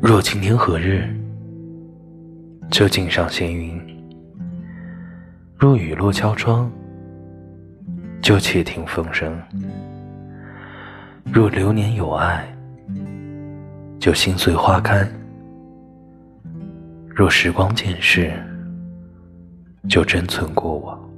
若晴天，何日就静上闲云；若雨落，敲窗就且听风声；若流年有爱，就心随花开；若时光渐逝，就珍存过往。